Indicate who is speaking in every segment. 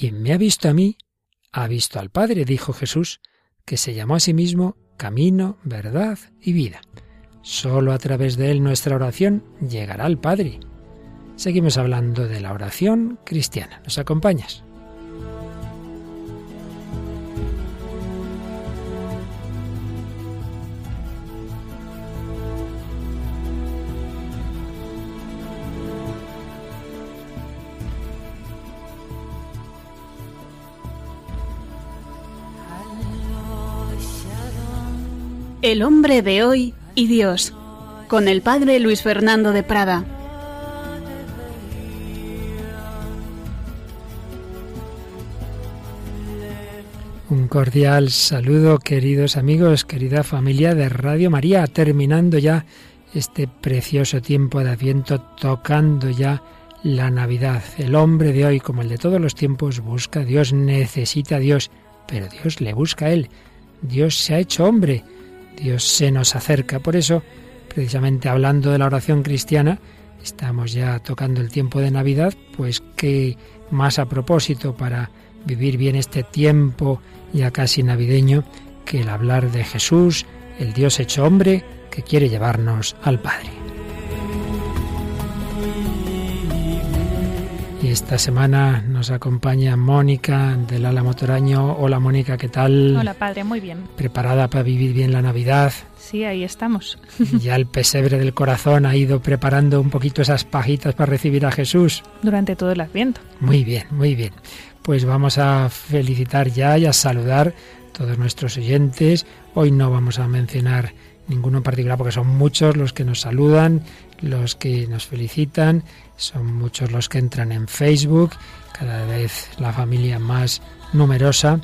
Speaker 1: Quien me ha visto a mí, ha visto al Padre, dijo Jesús, que se llamó a sí mismo camino, verdad y vida. Solo a través de él nuestra oración llegará al Padre. Seguimos hablando de la oración cristiana. ¿Nos acompañas?
Speaker 2: El hombre de hoy y Dios, con el padre Luis Fernando de Prada.
Speaker 1: Un cordial saludo, queridos amigos, querida familia de Radio María, terminando ya este precioso tiempo de Adviento, tocando ya la Navidad. El hombre de hoy, como el de todos los tiempos, busca a Dios, necesita a Dios, pero Dios le busca a él. Dios se ha hecho hombre Dios se nos acerca. Por eso, precisamente hablando de la oración cristiana, estamos ya tocando el tiempo de Navidad, pues qué más a propósito para vivir bien este tiempo ya casi navideño que el hablar de Jesús, el Dios hecho hombre, que quiere llevarnos al Padre. Y esta semana nos acompaña Mónica del Ala Motoraño. Hola Mónica, ¿qué tal?
Speaker 3: Hola padre, muy bien.
Speaker 1: ¿Preparada para vivir bien la Navidad?
Speaker 3: Sí, ahí estamos.
Speaker 1: Ya el pesebre del corazón ha ido preparando un poquito esas pajitas para recibir a Jesús.
Speaker 3: Durante todo el Adviento.
Speaker 1: Muy bien, muy bien. Pues vamos a felicitar ya y a saludar a todos nuestros oyentes. Hoy no vamos a mencionar ninguno en particular porque son muchos los que nos saludan, los que nos felicitan son muchos los que entran en Facebook, cada vez la familia más numerosa.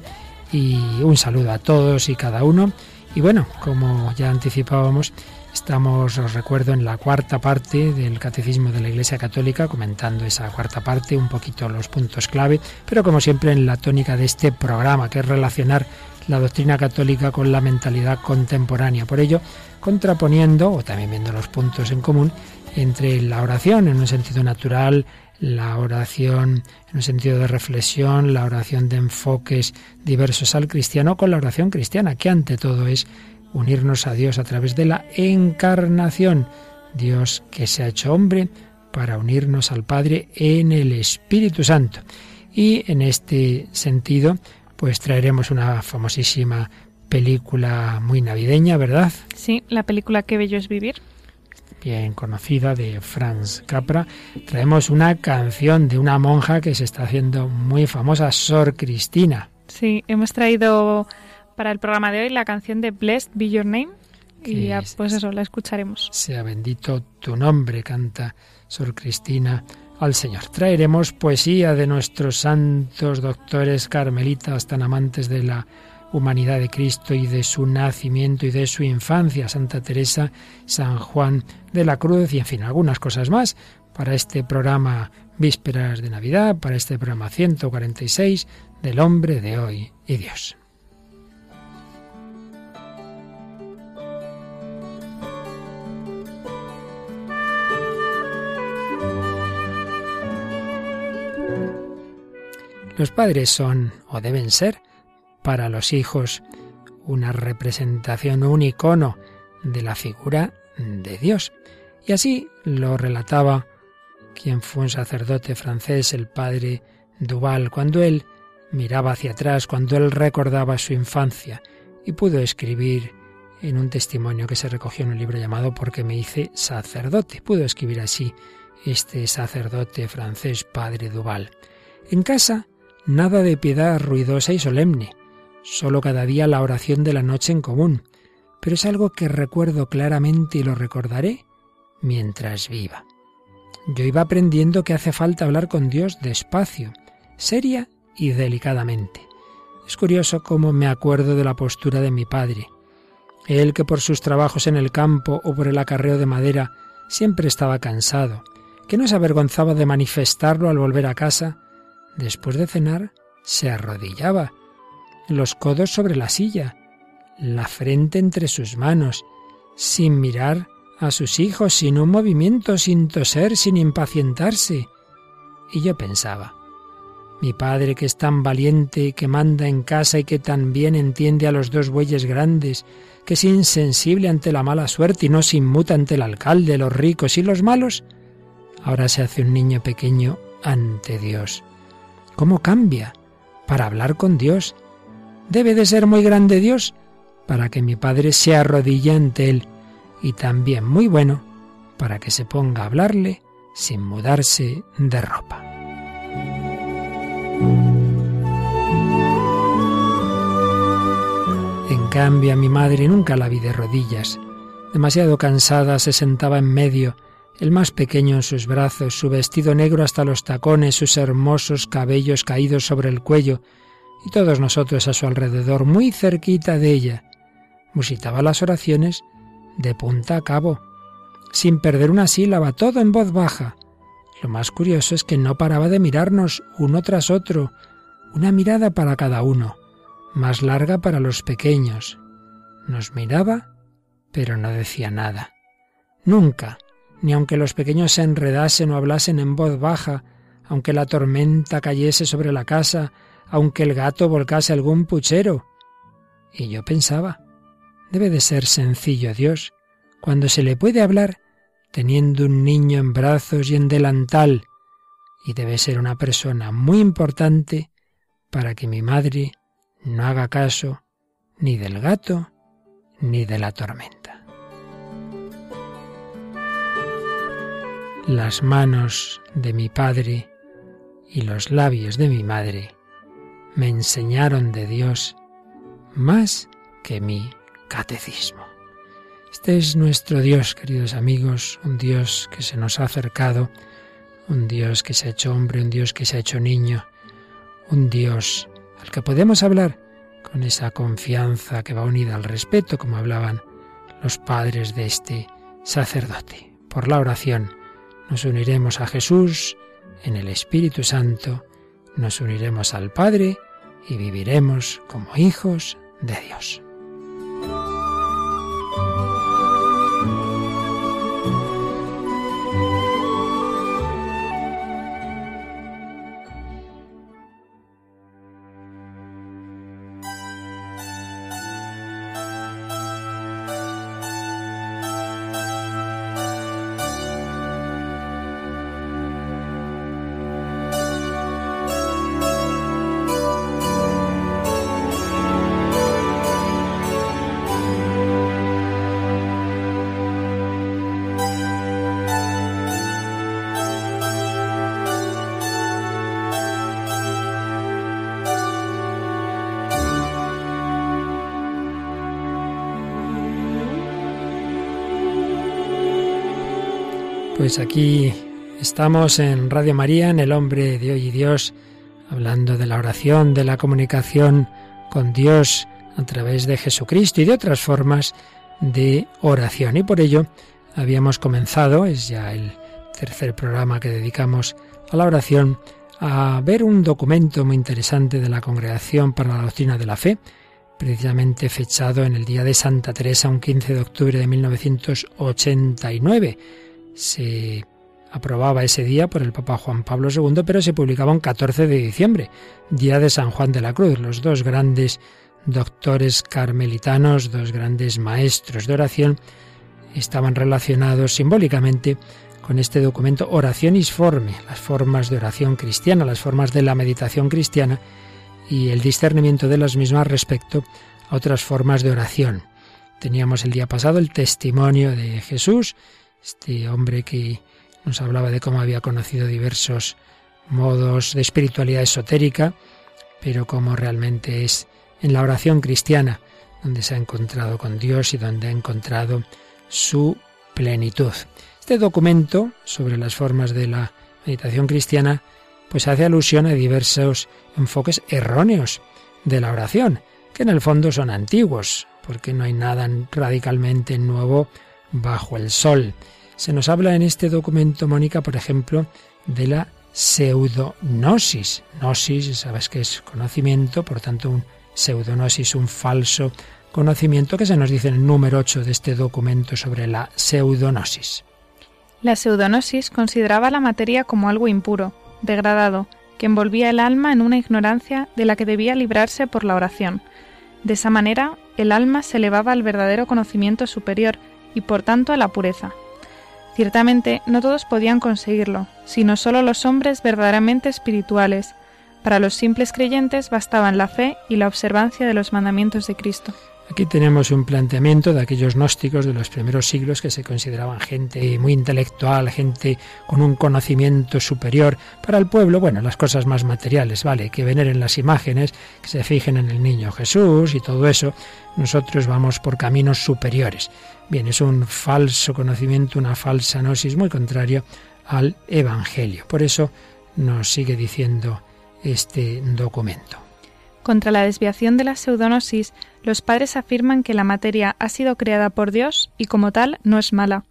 Speaker 1: Y un saludo a todos y cada uno. Y bueno, como ya anticipábamos, estamos, os recuerdo, en la cuarta parte del Catecismo de la Iglesia Católica, comentando esa cuarta parte, un poquito los puntos clave, pero como siempre en la tónica de este programa, que es relacionar la doctrina católica con la mentalidad contemporánea. Por ello, contraponiendo, o también viendo los puntos en común, entre la oración en un sentido natural, la oración en un sentido de reflexión, la oración de enfoques diversos al cristiano con la oración cristiana, que ante todo es unirnos a Dios a través de la encarnación, Dios que se ha hecho hombre para unirnos al Padre en el Espíritu Santo. Y en este sentido, pues traeremos una famosísima película muy navideña, ¿verdad?
Speaker 3: Sí, la película Qué bello es vivir
Speaker 1: bien conocida de Franz Capra, traemos una canción de una monja que se está haciendo muy famosa, Sor Cristina.
Speaker 3: Sí, hemos traído para el programa de hoy la canción de Blessed Be Your Name y ya, pues eso, la escucharemos.
Speaker 1: Sea bendito tu nombre, canta Sor Cristina al Señor. Traeremos poesía de nuestros santos doctores carmelitas tan amantes de la humanidad de Cristo y de su nacimiento y de su infancia, Santa Teresa, San Juan de la Cruz y en fin, algunas cosas más para este programa Vísperas de Navidad, para este programa 146 del hombre de hoy y Dios. Los padres son, o deben ser, para los hijos una representación, un icono de la figura de Dios. Y así lo relataba quien fue un sacerdote francés, el padre Duval, cuando él miraba hacia atrás, cuando él recordaba su infancia y pudo escribir en un testimonio que se recogió en un libro llamado Porque me hice sacerdote. Pudo escribir así este sacerdote francés, padre Duval. En casa, nada de piedad ruidosa y solemne solo cada día la oración de la noche en común, pero es algo que recuerdo claramente y lo recordaré mientras viva. Yo iba aprendiendo que hace falta hablar con Dios despacio, seria y delicadamente. Es curioso cómo me acuerdo de la postura de mi padre. Él que por sus trabajos en el campo o por el acarreo de madera siempre estaba cansado, que no se avergonzaba de manifestarlo al volver a casa, después de cenar se arrodillaba los codos sobre la silla, la frente entre sus manos, sin mirar a sus hijos, sin un movimiento, sin toser, sin impacientarse. Y yo pensaba, Mi padre que es tan valiente, que manda en casa y que también entiende a los dos bueyes grandes, que es insensible ante la mala suerte y no se inmuta ante el alcalde, los ricos y los malos, ahora se hace un niño pequeño ante Dios. ¿Cómo cambia? Para hablar con Dios. Debe de ser muy grande Dios para que mi Padre se arrodille ante Él y también muy bueno para que se ponga a hablarle sin mudarse de ropa. En cambio a mi madre nunca la vi de rodillas. Demasiado cansada se sentaba en medio, el más pequeño en sus brazos, su vestido negro hasta los tacones, sus hermosos cabellos caídos sobre el cuello, y todos nosotros a su alrededor, muy cerquita de ella. Musitaba las oraciones de punta a cabo, sin perder una sílaba, todo en voz baja. Lo más curioso es que no paraba de mirarnos uno tras otro, una mirada para cada uno, más larga para los pequeños. Nos miraba, pero no decía nada. Nunca, ni aunque los pequeños se enredasen o hablasen en voz baja, aunque la tormenta cayese sobre la casa, aunque el gato volcase algún puchero. Y yo pensaba, debe de ser sencillo Dios, cuando se le puede hablar teniendo un niño en brazos y en delantal, y debe ser una persona muy importante para que mi madre no haga caso ni del gato ni de la tormenta. Las manos de mi padre y los labios de mi madre me enseñaron de Dios más que mi catecismo. Este es nuestro Dios, queridos amigos, un Dios que se nos ha acercado, un Dios que se ha hecho hombre, un Dios que se ha hecho niño, un Dios al que podemos hablar con esa confianza que va unida al respeto, como hablaban los padres de este sacerdote. Por la oración nos uniremos a Jesús en el Espíritu Santo, nos uniremos al Padre y viviremos como hijos de Dios. Pues aquí estamos en Radio María, en El Hombre de Hoy y Dios, hablando de la oración, de la comunicación con Dios a través de Jesucristo y de otras formas de oración. Y por ello habíamos comenzado, es ya el tercer programa que dedicamos a la oración, a ver un documento muy interesante de la Congregación para la Doctrina de la Fe, precisamente fechado en el día de Santa Teresa, un 15 de octubre de 1989 se aprobaba ese día por el Papa Juan Pablo II, pero se publicaba un 14 de diciembre, día de San Juan de la Cruz, los dos grandes doctores carmelitanos, dos grandes maestros de oración, estaban relacionados simbólicamente con este documento Oracionisforme, las formas de oración cristiana, las formas de la meditación cristiana y el discernimiento de las mismas respecto a otras formas de oración. Teníamos el día pasado el testimonio de Jesús este hombre que nos hablaba de cómo había conocido diversos modos de espiritualidad esotérica, pero cómo realmente es en la oración cristiana donde se ha encontrado con Dios y donde ha encontrado su plenitud. Este documento sobre las formas de la meditación cristiana pues hace alusión a diversos enfoques erróneos de la oración, que en el fondo son antiguos, porque no hay nada radicalmente nuevo bajo el sol. Se nos habla en este documento, Mónica, por ejemplo, de la pseudonosis. Gnosis, sabes que es conocimiento, por tanto, un pseudonosis, un falso conocimiento que se nos dice en el número 8 de este documento sobre la pseudonosis.
Speaker 3: La pseudonosis consideraba la materia como algo impuro, degradado, que envolvía el alma en una ignorancia de la que debía librarse por la oración. De esa manera, el alma se elevaba al verdadero conocimiento superior y por tanto a la pureza. Ciertamente, no todos podían conseguirlo, sino solo los hombres verdaderamente espirituales. Para los simples creyentes bastaban la fe y la observancia de los mandamientos de Cristo.
Speaker 1: Aquí tenemos un planteamiento de aquellos gnósticos de los primeros siglos que se consideraban gente muy intelectual, gente con un conocimiento superior. Para el pueblo, bueno, las cosas más materiales, vale, que veneren las imágenes, que se fijen en el niño Jesús y todo eso. Nosotros vamos por caminos superiores. Bien, es un falso conocimiento, una falsa gnosis muy contrario al Evangelio. Por eso nos sigue diciendo este documento.
Speaker 3: Contra la desviación de la pseudonosis, los padres afirman que la materia ha sido creada por Dios y como tal no es mala.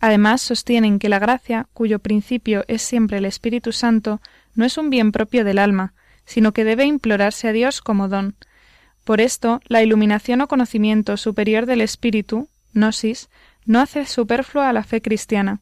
Speaker 3: Además, sostienen que la gracia, cuyo principio es siempre el Espíritu Santo, no es un bien propio del alma, sino que debe implorarse a Dios como don. Por esto, la iluminación o conocimiento superior del Espíritu, gnosis, no hace superflua a la fe cristiana.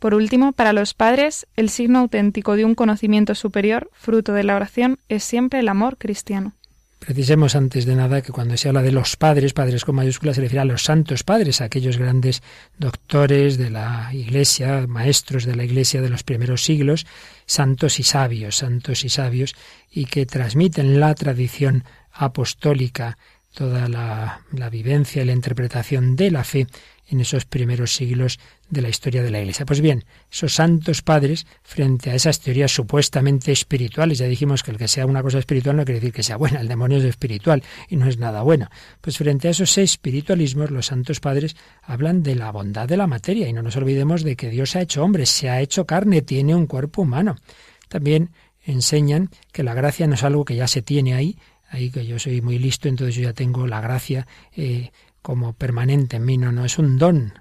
Speaker 3: Por último, para los padres, el signo auténtico de un conocimiento superior, fruto de la oración, es siempre el amor cristiano.
Speaker 1: Precisemos antes de nada que cuando se habla de los padres, padres con mayúsculas, se refiere a los santos padres, a aquellos grandes doctores de la Iglesia, maestros de la Iglesia de los primeros siglos, santos y sabios, santos y sabios, y que transmiten la tradición apostólica, toda la, la vivencia y la interpretación de la fe en esos primeros siglos de la historia de la Iglesia. Pues bien, esos santos padres, frente a esas teorías supuestamente espirituales, ya dijimos que el que sea una cosa espiritual no quiere decir que sea buena, el demonio es espiritual y no es nada bueno. Pues frente a esos espiritualismos, los santos padres hablan de la bondad de la materia y no nos olvidemos de que Dios se ha hecho hombre, se ha hecho carne, tiene un cuerpo humano. También enseñan que la gracia no es algo que ya se tiene ahí, ahí que yo soy muy listo, entonces yo ya tengo la gracia eh, como permanente en mí, no, no, es un don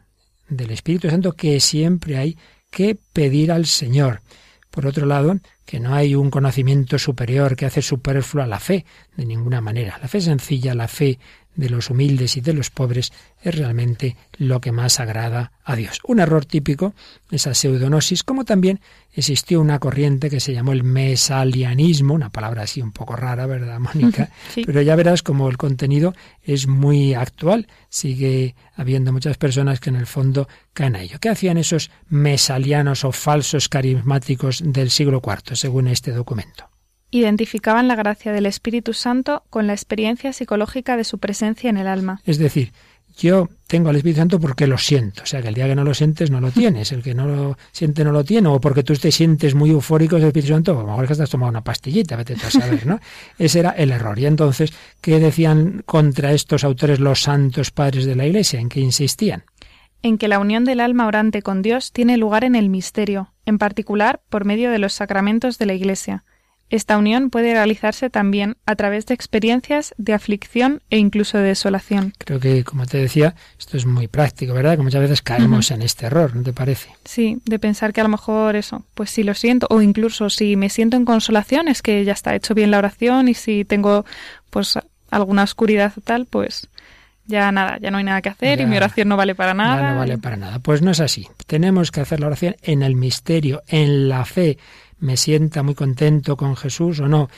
Speaker 1: del Espíritu Santo que siempre hay que pedir al Señor. Por otro lado, que no hay un conocimiento superior que hace superflua la fe, de ninguna manera. La fe sencilla, la fe de los humildes y de los pobres es realmente lo que más agrada a Dios. Un error típico, esa pseudonosis, como también existió una corriente que se llamó el mesalianismo, una palabra así un poco rara, ¿verdad, Mónica? Pero ya verás como el contenido es muy actual, sigue habiendo muchas personas que en el fondo caen a ello. ¿Qué hacían esos mesalianos o falsos carismáticos del siglo IV, según este documento?
Speaker 3: Identificaban la gracia del Espíritu Santo con la experiencia psicológica de su presencia en el alma.
Speaker 1: Es decir, yo tengo al Espíritu Santo porque lo siento. O sea, que el día que no lo sientes, no lo tienes. El que no lo siente, no lo tiene. O porque tú te sientes muy eufórico del Espíritu Santo, a lo mejor es que estás tomando una pastillita, vete a saber, ¿no? Ese era el error. Y entonces, ¿qué decían contra estos autores los santos padres de la Iglesia? ¿En qué insistían?
Speaker 3: En que la unión del alma orante con Dios tiene lugar en el misterio, en particular por medio de los sacramentos de la Iglesia esta unión puede realizarse también a través de experiencias de aflicción e incluso de desolación.
Speaker 1: Creo que, como te decía, esto es muy práctico, ¿verdad? Que muchas veces caemos en este error, ¿no te parece?
Speaker 3: Sí, de pensar que a lo mejor eso, pues si lo siento, o incluso si me siento en consolación, es que ya está hecho bien la oración y si tengo pues alguna oscuridad o tal, pues ya nada, ya no hay nada que hacer y mi oración no vale para nada.
Speaker 1: Ya no vale para nada. Pues no es así. Tenemos que hacer la oración en el misterio, en la fe me sienta muy contento con Jesús o no,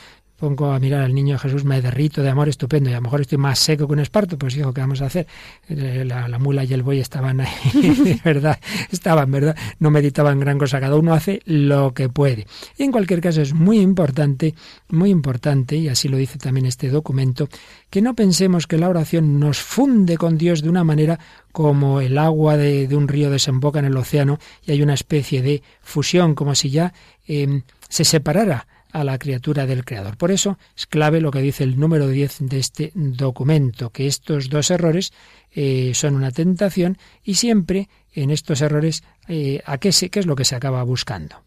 Speaker 1: pongo a mirar al niño Jesús, me derrito de amor estupendo y a lo mejor estoy más seco que un esparto, pues hijo, ¿qué vamos a hacer? Eh, la, mula y el buey estaban ahí, verdad, estaban, ¿verdad? No meditaban gran cosa, cada uno hace lo que puede. Y en cualquier caso es muy importante, muy importante, y así lo dice también este documento, que no pensemos que la oración nos funde con Dios de una manera como el agua de, un río desemboca en el océano y hay una especie de fusión, como si ya eh, se separara a la criatura del Creador. Por eso es clave lo que dice el número 10 de este documento, que estos dos errores eh, son una tentación y siempre en estos errores, eh, ¿a qué, se, qué es lo que se acaba buscando?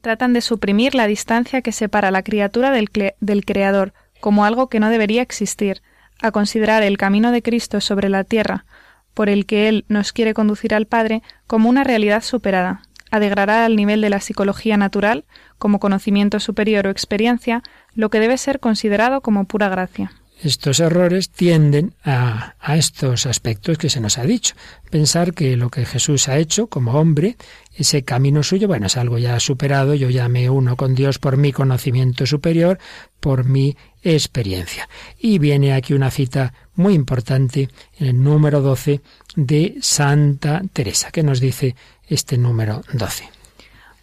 Speaker 3: Tratan de suprimir la distancia que separa a la criatura del, del Creador como algo que no debería existir, a considerar el camino de Cristo sobre la tierra, por el que Él nos quiere conducir al Padre, como una realidad superada, a degradar al nivel de la psicología natural, como conocimiento superior o experiencia, lo que debe ser considerado como pura gracia.
Speaker 1: estos errores tienden a, a, estos aspectos que se nos ha dicho. Pensar que lo que Jesús ha hecho como hombre, ese camino suyo, bueno, es algo ya superado, yo ya me uno con Dios por mi conocimiento superior, por mi experiencia. Y viene aquí una cita muy importante en el número 12 de Santa Teresa, que nos dice este número 12.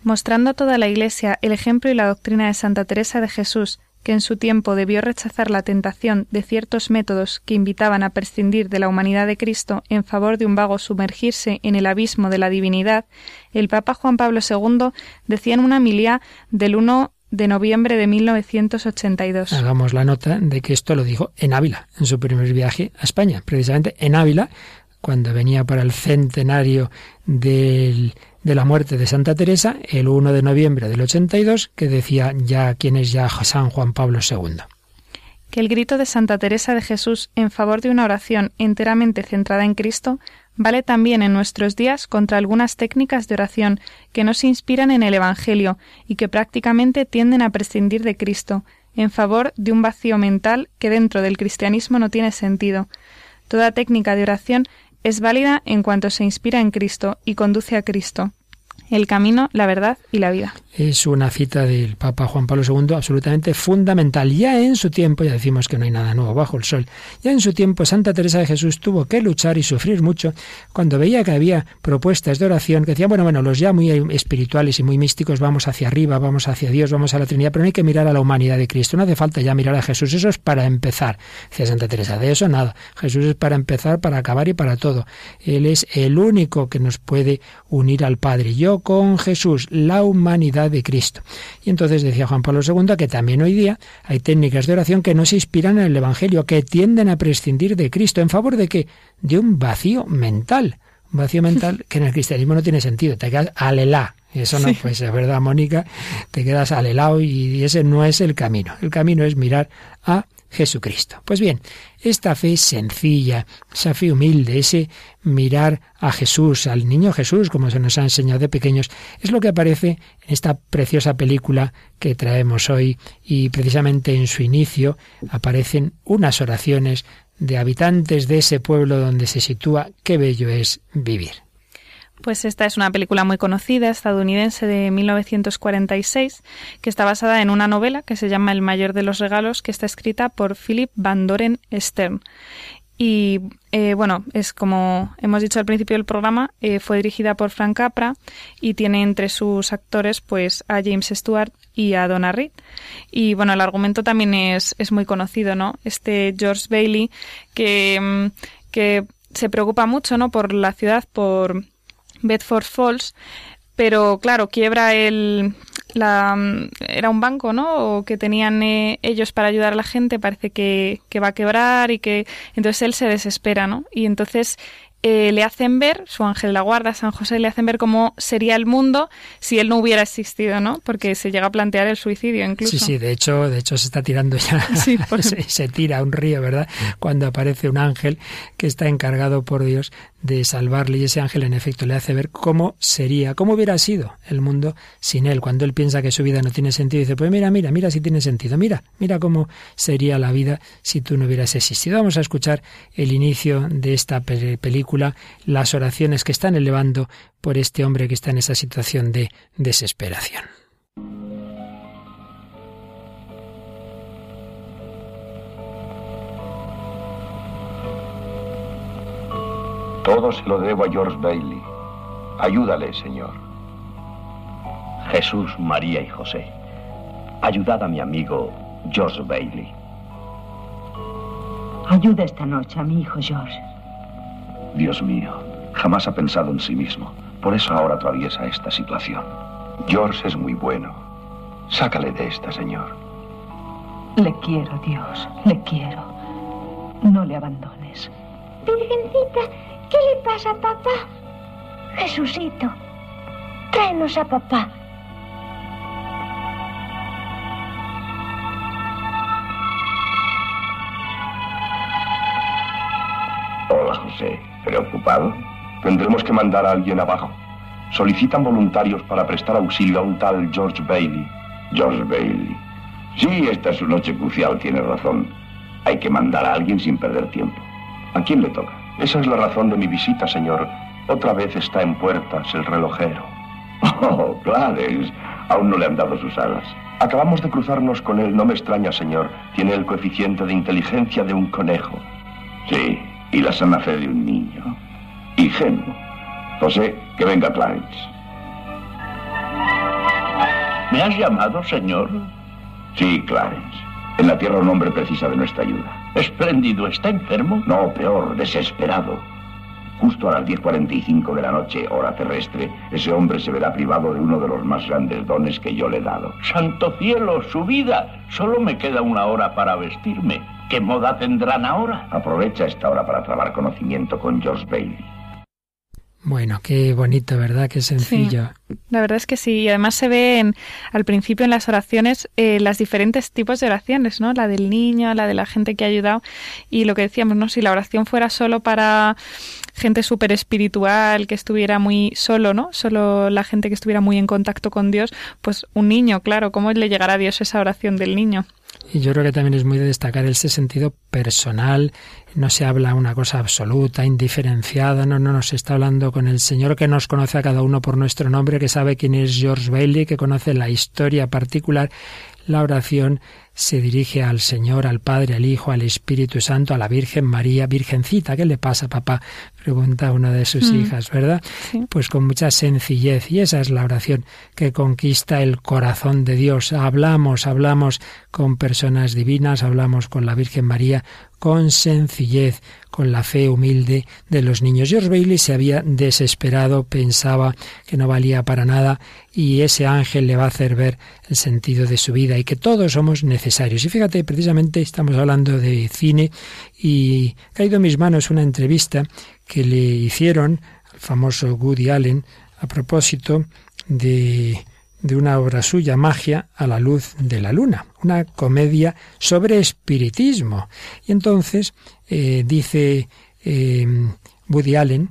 Speaker 3: Mostrando a toda la Iglesia el ejemplo y la doctrina de Santa Teresa de Jesús, que en su tiempo debió rechazar la tentación de ciertos métodos que invitaban a prescindir de la humanidad de Cristo en favor de un vago sumergirse en el abismo de la divinidad, el Papa Juan Pablo II decía en una milía del 1 de noviembre de 1982.
Speaker 1: Hagamos la nota de que esto lo dijo en Ávila, en su primer viaje a España, precisamente en Ávila, cuando venía para el centenario de la muerte de Santa Teresa el 1 de noviembre del 82, que decía ya quién es ya San Juan Pablo II.
Speaker 3: Que el grito de Santa Teresa de Jesús en favor de una oración enteramente centrada en Cristo vale también en nuestros días contra algunas técnicas de oración que no se inspiran en el Evangelio y que prácticamente tienden a prescindir de Cristo, en favor de un vacío mental que dentro del cristianismo no tiene sentido. Toda técnica de oración es válida en cuanto se inspira en Cristo y conduce a Cristo, el camino, la verdad y la vida
Speaker 1: es una cita del Papa Juan Pablo II absolutamente fundamental. Ya en su tiempo, ya decimos que no hay nada nuevo bajo el sol, ya en su tiempo Santa Teresa de Jesús tuvo que luchar y sufrir mucho cuando veía que había propuestas de oración que decían, bueno, bueno, los ya muy espirituales y muy místicos vamos hacia arriba, vamos hacia Dios, vamos a la Trinidad, pero no hay que mirar a la humanidad de Cristo, no hace falta ya mirar a Jesús, eso es para empezar. Decía Santa Teresa, de eso nada, Jesús es para empezar, para acabar y para todo. Él es el único que nos puede unir al Padre. Yo con Jesús, la humanidad de Cristo. Y entonces decía Juan Pablo II que también hoy día hay técnicas de oración que no se inspiran en el Evangelio, que tienden a prescindir de Cristo. ¿En favor de qué? De un vacío mental. Un vacío mental que en el cristianismo no tiene sentido. Te quedas alelá. Eso no, pues es verdad, Mónica, te quedas alelado y ese no es el camino. El camino es mirar a Jesucristo. Pues bien, esta fe sencilla, esa fe humilde, ese mirar a Jesús, al niño Jesús, como se nos ha enseñado de pequeños, es lo que aparece en esta preciosa película que traemos hoy y precisamente en su inicio aparecen unas oraciones de habitantes de ese pueblo donde se sitúa qué bello es vivir.
Speaker 3: Pues esta es una película muy conocida, estadounidense de 1946, que está basada en una novela que se llama El mayor de los regalos, que está escrita por Philip Van Doren Stern. Y eh, bueno, es como hemos dicho al principio del programa, eh, fue dirigida por Frank Capra y tiene entre sus actores pues a James Stewart y a Donna Reed. Y bueno, el argumento también es, es muy conocido, ¿no? Este George Bailey que, mm, que se preocupa mucho, ¿no? Por la ciudad, por Bedford Falls, pero claro, quiebra el la era un banco, ¿no? O que tenían eh, ellos para ayudar a la gente, parece que, que va a quebrar y que entonces él se desespera, ¿no? Y entonces eh, le hacen ver, su ángel de la guarda, San José, le hacen ver cómo sería el mundo si él no hubiera existido, ¿no? Porque se llega a plantear el suicidio incluso.
Speaker 1: Sí, sí, de hecho, de hecho se está tirando ya, sí, se, se, tira a un río, ¿verdad? Cuando aparece un ángel que está encargado por Dios de salvarle y ese ángel en efecto le hace ver cómo sería, cómo hubiera sido el mundo sin él. Cuando él piensa que su vida no tiene sentido, dice, pues mira, mira, mira si tiene sentido, mira, mira cómo sería la vida si tú no hubieras existido. Vamos a escuchar el inicio de esta película, las oraciones que están elevando por este hombre que está en esa situación de desesperación.
Speaker 4: Todo se lo debo a George Bailey. Ayúdale, Señor.
Speaker 5: Jesús, María y José, ayudad a mi amigo George Bailey.
Speaker 6: Ayuda esta noche a mi hijo George.
Speaker 4: Dios mío, jamás ha pensado en sí mismo. Por eso ahora atraviesa esta situación. George es muy bueno. Sácale de esta, Señor.
Speaker 6: Le quiero, Dios, le quiero. No le abandones.
Speaker 7: Virgencita, ¿Qué le pasa a papá? Jesucito, tráenos a papá.
Speaker 4: Hola, José. ¿Preocupado? Tendremos que mandar a alguien abajo. Solicitan voluntarios para prestar auxilio a un tal George Bailey. George Bailey. Sí, esta es su noche crucial, tiene razón. Hay que mandar a alguien sin perder tiempo. ¿A quién le toca? Esa es la razón de mi visita, señor. Otra vez está en puertas el relojero. Oh, Clarence. Aún no le han dado sus alas. Acabamos de cruzarnos con él. No me extraña, señor. Tiene el coeficiente de inteligencia de un conejo. Sí, y la sana fe de un niño. Ingenuo. José, que venga Clarence.
Speaker 5: ¿Me has llamado, señor?
Speaker 4: Sí, Clarence. En la Tierra un hombre precisa de nuestra ayuda.
Speaker 5: Espléndido. ¿Está enfermo?
Speaker 4: No, peor, desesperado. Justo a las 10.45 de la noche, hora terrestre, ese hombre se verá privado de uno de los más grandes dones que yo le he dado.
Speaker 5: Santo cielo, su vida. Solo me queda una hora para vestirme. ¿Qué moda tendrán ahora?
Speaker 4: Aprovecha esta hora para trabar conocimiento con George Bailey.
Speaker 1: Bueno, qué bonito, ¿verdad? Qué sencillo.
Speaker 3: Sí, la verdad es que sí. Y además se ve en, al principio en las oraciones eh, las diferentes tipos de oraciones, ¿no? La del niño, la de la gente que ha ayudado. Y lo que decíamos, ¿no? Si la oración fuera solo para gente súper espiritual, que estuviera muy solo, ¿no? Solo la gente que estuviera muy en contacto con Dios, pues un niño, claro, ¿cómo le llegará a Dios esa oración del niño?
Speaker 1: Y yo creo que también es muy de destacar ese sentido personal. No se habla una cosa absoluta, indiferenciada, no, no, nos está hablando con el Señor que nos conoce a cada uno por nuestro nombre, que sabe quién es George Bailey, que conoce la historia particular. La oración se dirige al Señor, al Padre, al Hijo, al Espíritu Santo, a la Virgen María, Virgencita, ¿qué le pasa, papá? Pregunta una de sus
Speaker 3: Mm.
Speaker 1: hijas, ¿verdad?
Speaker 3: Sí.
Speaker 1: Pues con mucha sencillez, y esa es la oración que conquista el corazón de Dios. Hablamos, hablamos con personas divinas, hablamos con la Virgen María, con sencillez, con la fe humilde de los niños. George Bailey se había desesperado, pensaba que no valía para nada y ese ángel le va a hacer ver el sentido de su vida y que todos somos necesarios. Y fíjate, precisamente estamos hablando de cine y ha caído en mis manos una entrevista que le hicieron al famoso Woody Allen a propósito de de una obra suya, Magia a la luz de la luna, una comedia sobre espiritismo. Y entonces eh, dice eh, Woody Allen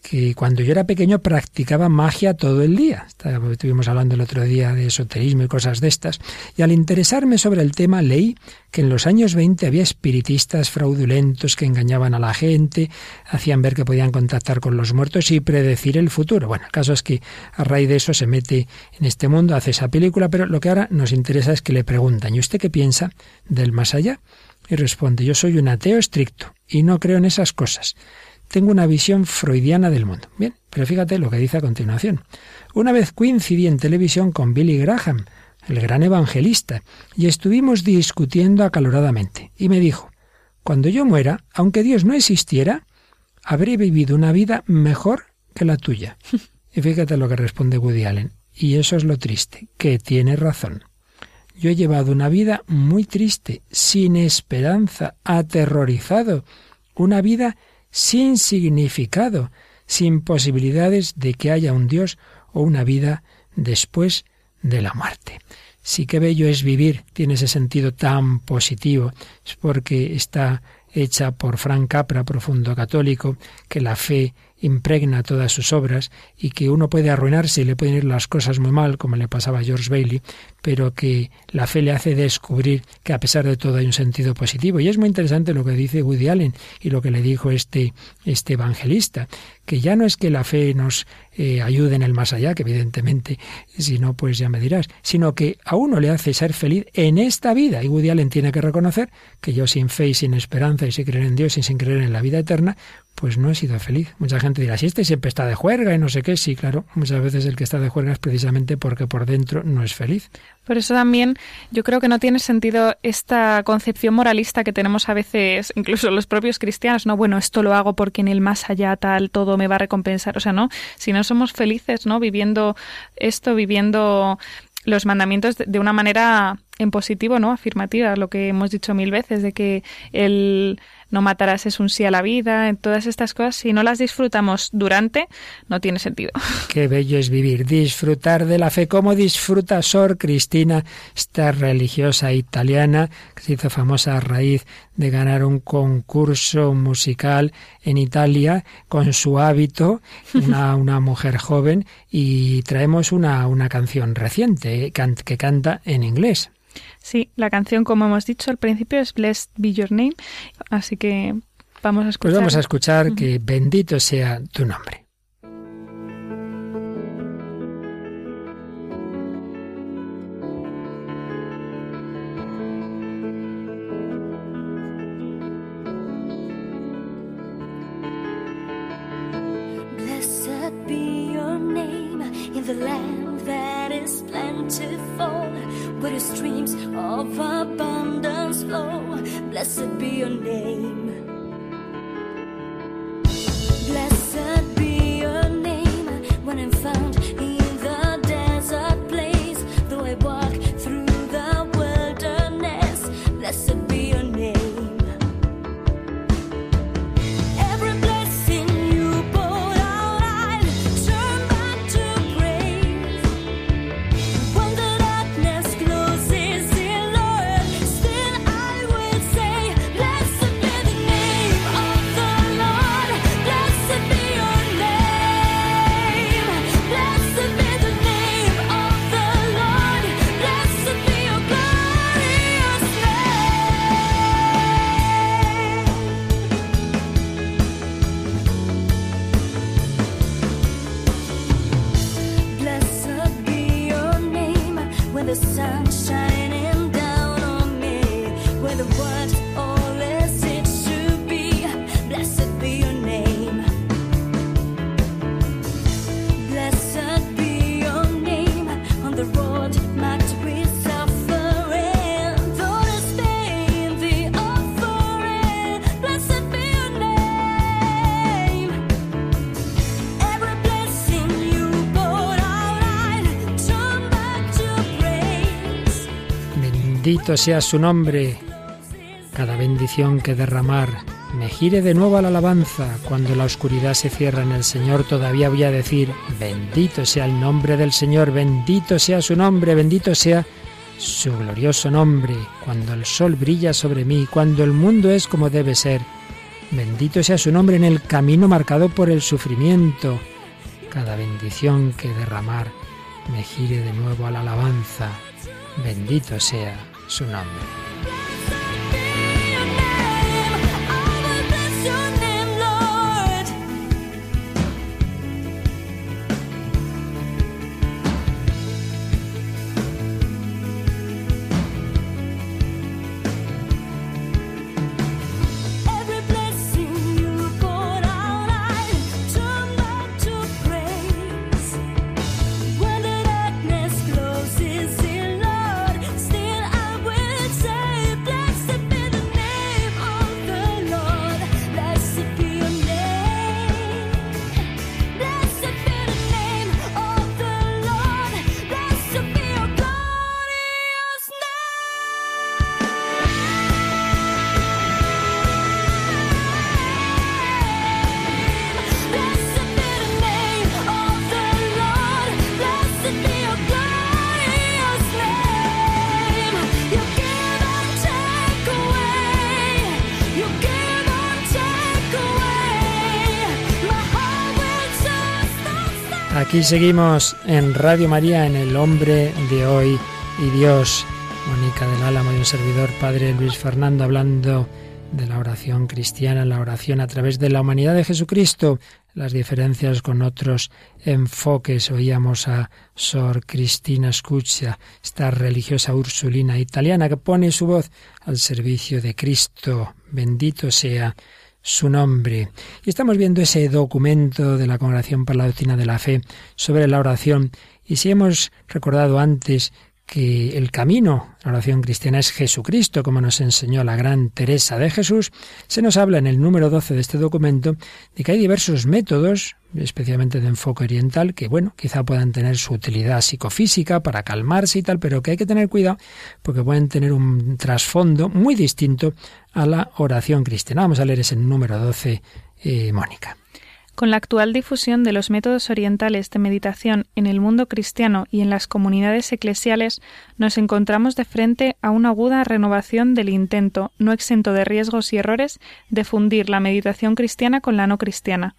Speaker 1: que cuando yo era pequeño practicaba magia todo el día. Estuvimos hablando el otro día de esoterismo y cosas de estas. Y al interesarme sobre el tema leí que en los años 20 había espiritistas fraudulentos que engañaban a la gente, hacían ver que podían contactar con los muertos y predecir el futuro. Bueno, el caso es que a raíz de eso se mete en este mundo, hace esa película, pero lo que ahora nos interesa es que le preguntan, ¿y usted qué piensa del más allá? Y responde, yo soy un ateo estricto y no creo en esas cosas tengo una visión freudiana del mundo. Bien, pero fíjate lo que dice a continuación. Una vez coincidí en televisión con Billy Graham, el gran evangelista, y estuvimos discutiendo acaloradamente. Y me dijo, cuando yo muera, aunque Dios no existiera, habré vivido una vida mejor que la tuya. Y fíjate lo que responde Woody Allen. Y eso es lo triste, que tiene razón. Yo he llevado una vida muy triste, sin esperanza, aterrorizado, una vida sin significado, sin posibilidades de que haya un Dios o una vida después de la muerte. Sí que bello es vivir, tiene ese sentido tan positivo, es porque está hecha por Frank Capra, profundo católico, que la fe impregna todas sus obras y que uno puede arruinarse y le pueden ir las cosas muy mal, como le pasaba a George Bailey, pero que la fe le hace descubrir que a pesar de todo hay un sentido positivo. Y es muy interesante lo que dice Woody Allen y lo que le dijo este, este evangelista, que ya no es que la fe nos eh, ayude en el más allá, que evidentemente, si no, pues ya me dirás, sino que a uno le hace ser feliz en esta vida. Y Woody Allen tiene que reconocer que yo sin fe y sin esperanza y sin creer en Dios y sin creer en la vida eterna, pues no he sido feliz. Mucha gente dirá, si este siempre está de juerga y no sé qué, sí, claro, muchas veces el que está de juerga es precisamente porque por dentro no es feliz.
Speaker 3: Por eso también yo creo que no tiene sentido esta concepción moralista que tenemos a veces, incluso los propios cristianos, no, bueno, esto lo hago porque en el más allá tal todo me va a recompensar, o sea, no, si no somos felices, ¿no? Viviendo esto, viviendo los mandamientos de una manera en positivo, ¿no? Afirmativa, lo que hemos dicho mil veces, de que el no matarás es un sí a la vida, en todas estas cosas, si no las disfrutamos durante, no tiene sentido.
Speaker 1: Qué bello es vivir, disfrutar de la fe, como disfruta Sor Cristina, esta religiosa italiana que se hizo famosa a raíz de ganar un concurso musical en Italia con su hábito, una, una mujer joven, y traemos una, una canción reciente que canta en inglés.
Speaker 3: Sí, la canción, como hemos dicho al principio, es Blessed Be Your Name, así que vamos a escuchar.
Speaker 8: Pues vamos a escuchar que bendito sea tu nombre. Bendito sea su nombre. Cada bendición que derramar me gire de nuevo a la alabanza. Cuando la oscuridad se cierra en el Señor, todavía voy a decir, bendito sea el nombre del Señor, bendito sea su nombre, bendito sea su glorioso nombre. Cuando el sol brilla sobre mí, cuando el mundo es como debe ser, bendito sea su nombre en el camino marcado por el sufrimiento. Cada bendición que derramar me gire de nuevo a la alabanza. Bendito sea su Aquí seguimos en Radio María, en El Hombre de Hoy y Dios. Mónica del Álamo y un servidor, Padre Luis Fernando, hablando de la oración cristiana, la oración a través de la humanidad de Jesucristo, las diferencias con otros enfoques. Oíamos a Sor Cristina Scuccia, esta religiosa ursulina italiana que pone su voz al servicio de Cristo. Bendito sea su nombre. Y estamos viendo ese documento de la Congregación para la Doctrina de la Fe sobre la oración. Y si hemos recordado antes que el camino, la oración cristiana es Jesucristo, como nos enseñó la gran Teresa de Jesús, se nos habla en el número 12 de este documento de que hay diversos métodos, especialmente de enfoque oriental, que bueno, quizá puedan tener su utilidad psicofísica para calmarse y tal, pero que hay que tener cuidado porque pueden tener un trasfondo muy distinto a la oración cristiana. Vamos a leer ese número 12, eh, Mónica.
Speaker 3: Con la actual difusión de los métodos orientales de meditación en el mundo cristiano y en las comunidades eclesiales, nos encontramos de frente a una aguda renovación del intento, no exento de riesgos y errores, de fundir la meditación cristiana con la no cristiana.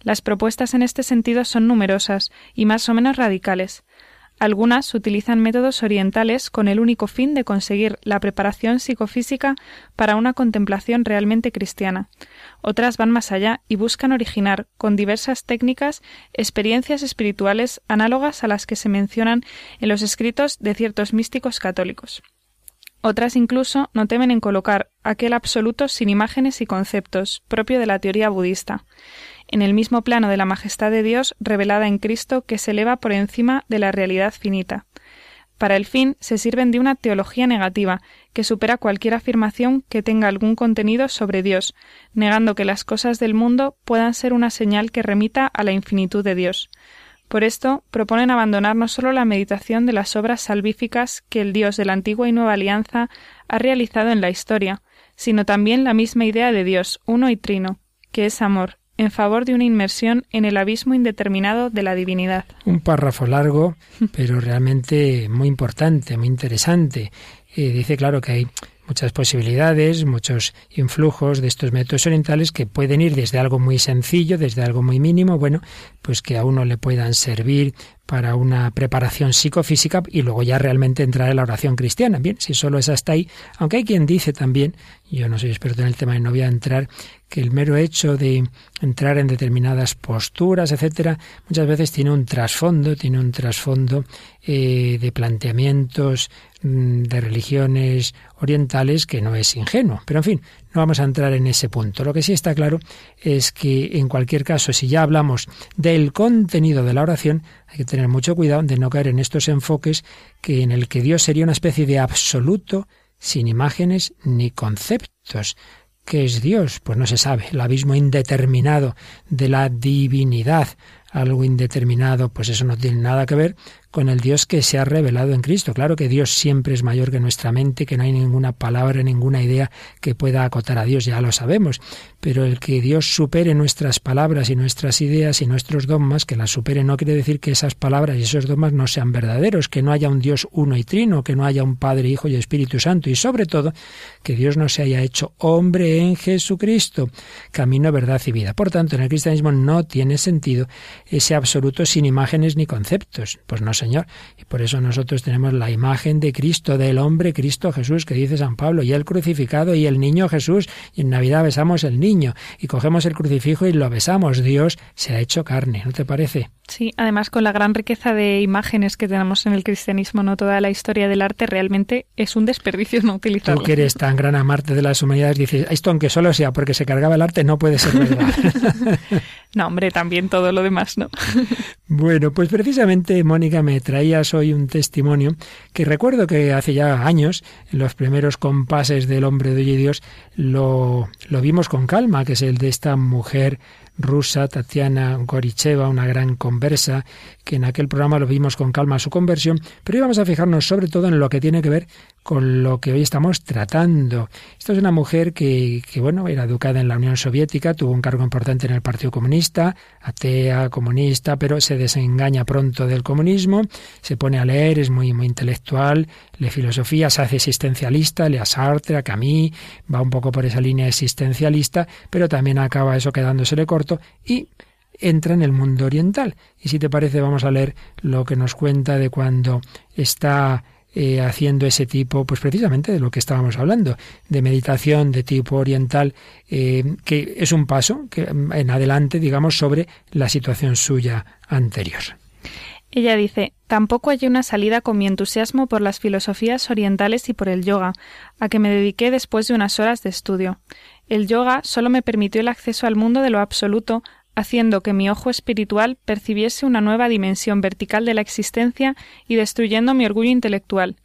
Speaker 3: Las propuestas en este sentido son numerosas y más o menos radicales. Algunas utilizan métodos orientales con el único fin de conseguir la preparación psicofísica para una contemplación realmente cristiana. Otras van más allá y buscan originar, con diversas técnicas, experiencias espirituales análogas a las que se mencionan en los escritos de ciertos místicos católicos. Otras incluso no temen en colocar aquel absoluto sin imágenes y conceptos, propio de la teoría budista en el mismo plano de la majestad de Dios revelada en Cristo que se eleva por encima de la realidad finita. Para el fin se sirven de una teología negativa, que supera cualquier afirmación que tenga algún contenido sobre Dios, negando que las cosas del mundo puedan ser una señal que remita a la infinitud de Dios. Por esto proponen abandonar no solo la meditación de las obras salvíficas que el Dios de la antigua y nueva alianza ha realizado en la historia, sino también la misma idea de Dios, uno y trino, que es amor, en favor de una inmersión en el abismo indeterminado de la divinidad.
Speaker 1: Un párrafo largo, pero realmente muy importante, muy interesante. Eh, dice, claro, que hay muchas posibilidades, muchos influjos de estos métodos orientales que pueden ir desde algo muy sencillo, desde algo muy mínimo, bueno, pues que a uno le puedan servir para una preparación psicofísica y luego ya realmente entrar en la oración cristiana. Bien, si solo es hasta ahí, aunque hay quien dice también, yo no soy experto en el tema y no voy a entrar, que el mero hecho de entrar en determinadas posturas, etcétera, muchas veces tiene un trasfondo, tiene un trasfondo eh, de planteamientos de religiones orientales que no es ingenuo. Pero en fin, no vamos a entrar en ese punto. Lo que sí está claro es que en cualquier caso, si ya hablamos del contenido de la oración, hay que tener mucho cuidado de no caer en estos enfoques que en el que Dios sería una especie de absoluto sin imágenes ni conceptos. ¿Qué es Dios? Pues no se sabe. El abismo indeterminado de la divinidad, algo indeterminado, pues eso no tiene nada que ver con el Dios que se ha revelado en Cristo. Claro que Dios siempre es mayor que nuestra mente, que no hay ninguna palabra, ninguna idea que pueda acotar a Dios, ya lo sabemos, pero el que Dios supere nuestras palabras y nuestras ideas y nuestros dogmas, que las supere no quiere decir que esas palabras y esos dogmas no sean verdaderos, que no haya un Dios uno y trino, que no haya un Padre, Hijo y Espíritu Santo, y sobre todo que Dios no se haya hecho hombre en Jesucristo, camino, verdad y vida. Por tanto, en el cristianismo no tiene sentido ese absoluto sin imágenes ni conceptos. Pues no Señor. Y por eso nosotros tenemos la imagen de Cristo, del hombre Cristo Jesús, que dice San Pablo, y el crucificado y el niño Jesús. Y en Navidad besamos el niño y cogemos el crucifijo y lo besamos. Dios se ha hecho carne, ¿no te parece?
Speaker 3: Sí, además con la gran riqueza de imágenes que tenemos en el cristianismo, no toda la historia del arte realmente es un desperdicio no utilizarlo.
Speaker 1: Tú que eres tan gran amante de las humanidades dices, esto aunque solo sea porque se cargaba el arte no puede ser verdad.
Speaker 3: no, hombre, también todo lo demás, ¿no?
Speaker 1: Bueno, pues precisamente Mónica me traías hoy un testimonio que recuerdo que hace ya años, en los primeros compases del hombre de hoy y Dios, lo, lo vimos con calma, que es el de esta mujer rusa, Tatiana Goricheva, una gran conversa, que en aquel programa lo vimos con calma su conversión, pero hoy vamos a fijarnos sobre todo en lo que tiene que ver con lo que hoy estamos tratando. Esta es una mujer que, que, bueno, era educada en la Unión Soviética, tuvo un cargo importante en el Partido Comunista, atea, comunista, pero se desengaña pronto del comunismo, se pone a leer, es muy, intelectual, lee filosofía, se hace existencialista, lee a Sartre, a Camus, va un poco por esa línea existencialista, pero también acaba eso quedándosele corto y entra en el mundo oriental. Y si te parece, vamos a leer lo que nos cuenta de cuando está eh, haciendo ese tipo, pues precisamente de lo que estábamos hablando, de meditación de tipo oriental, eh, que es un paso que, en adelante, digamos, sobre la situación suya anterior.
Speaker 3: Ella dice, tampoco hay una salida con mi entusiasmo por las filosofías orientales y por el yoga, a que me dediqué después de unas horas de estudio. El yoga solo me permitió el acceso al mundo de lo absoluto haciendo que mi ojo espiritual percibiese una nueva dimensión vertical de la existencia y destruyendo mi orgullo intelectual.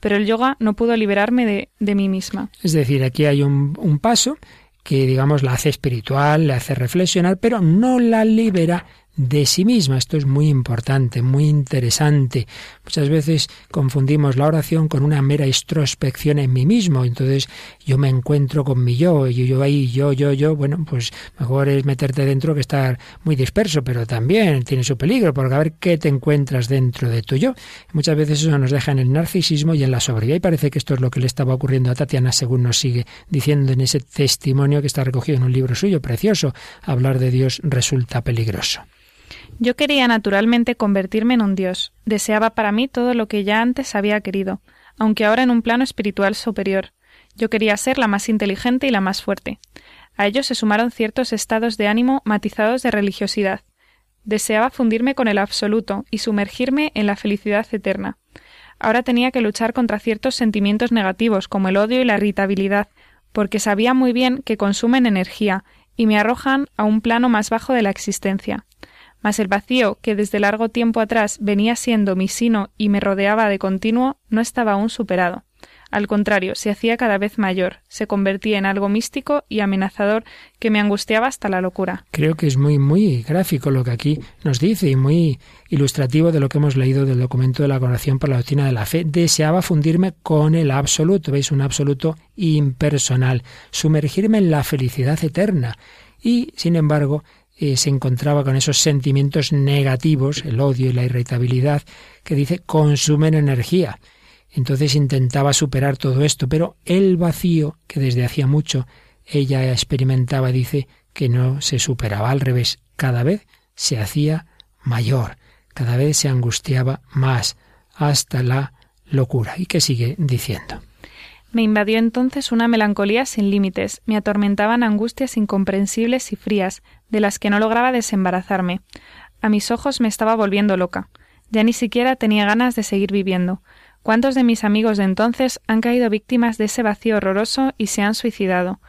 Speaker 3: Pero el yoga no pudo liberarme de, de mí misma.
Speaker 1: Es decir, aquí hay un, un paso que, digamos, la hace espiritual, le hace reflexionar, pero no la libera de sí misma. Esto es muy importante, muy interesante. Muchas veces confundimos la oración con una mera introspección en mí mismo. Entonces yo me encuentro con mi yo, y yo ahí, yo, yo, yo. Bueno, pues mejor es meterte dentro que estar muy disperso, pero también tiene su peligro, porque a ver qué te encuentras dentro de tu yo. Muchas veces eso nos deja en el narcisismo y en la sobriedad. Y parece que esto es lo que le estaba ocurriendo a Tatiana, según nos sigue diciendo en ese testimonio que está recogido en un libro suyo precioso. Hablar de Dios resulta peligroso.
Speaker 3: Yo quería naturalmente convertirme en un dios, deseaba para mí todo lo que ya antes había querido, aunque ahora en un plano espiritual superior. Yo quería ser la más inteligente y la más fuerte. A ello se sumaron ciertos estados de ánimo matizados de religiosidad. Deseaba fundirme con el absoluto y sumergirme en la felicidad eterna. Ahora tenía que luchar contra ciertos sentimientos negativos como el odio y la irritabilidad, porque sabía muy bien que consumen energía y me arrojan a un plano más bajo de la existencia. Mas el vacío, que desde largo tiempo atrás venía siendo mi sino y me rodeaba de continuo, no estaba aún superado. Al contrario, se hacía cada vez mayor, se convertía en algo místico y amenazador que me angustiaba hasta la locura.
Speaker 1: Creo que es muy, muy gráfico lo que aquí nos dice y muy ilustrativo de lo que hemos leído del documento de la Coronación por la Doctrina de la Fe. Deseaba fundirme con el absoluto, veis, un absoluto impersonal, sumergirme en la felicidad eterna. Y, sin embargo, eh, se encontraba con esos sentimientos negativos, el odio y la irritabilidad, que dice consumen energía. Entonces intentaba superar todo esto, pero el vacío que desde hacía mucho ella experimentaba, dice, que no se superaba al revés, cada vez se hacía mayor, cada vez se angustiaba más, hasta la locura. ¿Y qué sigue diciendo?
Speaker 3: Me invadió entonces una melancolía sin límites, me atormentaban angustias incomprensibles y frías, de las que no lograba desembarazarme. A mis ojos me estaba volviendo loca. Ya ni siquiera tenía ganas de seguir viviendo. ¿Cuántos de mis amigos de entonces han caído víctimas de ese vacío horroroso y se han suicidado?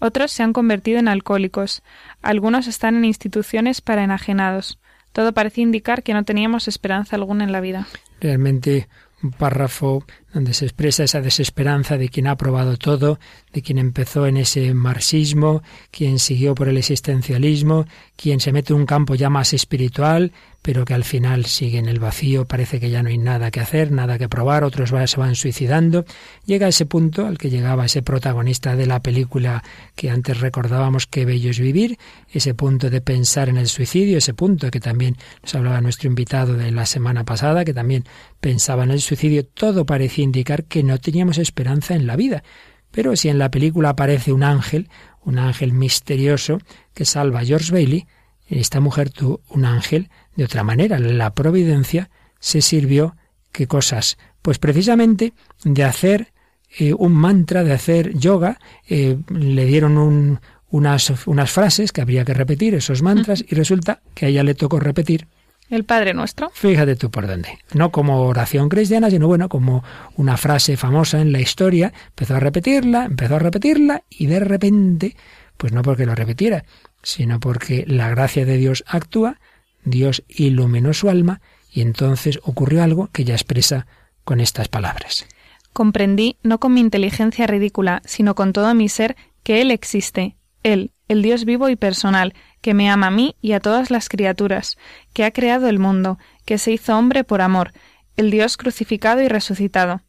Speaker 3: Otros se han convertido en alcohólicos. Algunos están en instituciones para enajenados. Todo parecía indicar que no teníamos esperanza alguna en la vida.
Speaker 1: Realmente un párrafo donde se expresa esa desesperanza de quien ha probado todo, de quien empezó en ese marxismo, quien siguió por el existencialismo, quien se mete en un campo ya más espiritual, pero que al final sigue en el vacío, parece que ya no hay nada que hacer, nada que probar, otros se van suicidando. Llega a ese punto al que llegaba ese protagonista de la película que antes recordábamos que bello es vivir, ese punto de pensar en el suicidio, ese punto que también nos hablaba nuestro invitado de la semana pasada, que también pensaba en el suicidio, todo parecía indicar que no teníamos esperanza en la vida. Pero si en la película aparece un ángel, un ángel misterioso que salva a George Bailey, esta mujer tuvo un ángel de otra manera. La providencia se sirvió, ¿qué cosas? Pues precisamente de hacer eh, un mantra, de hacer yoga, eh, le dieron unas, unas frases que habría que repetir, esos mantras, y resulta que a ella le tocó repetir
Speaker 3: el Padre Nuestro.
Speaker 1: Fíjate tú por dónde. No como oración cristiana, sino bueno, como una frase famosa en la historia. Empezó a repetirla, empezó a repetirla y de repente, pues no porque lo repitiera, sino porque la gracia de Dios actúa, Dios iluminó su alma y entonces ocurrió algo que ya expresa con estas palabras.
Speaker 3: Comprendí, no con mi inteligencia ridícula, sino con todo mi ser, que Él existe, Él, el Dios vivo y personal, que me ama a mí y a todas las criaturas, que ha creado el mundo, que se hizo hombre por amor, el Dios crucificado y resucitado.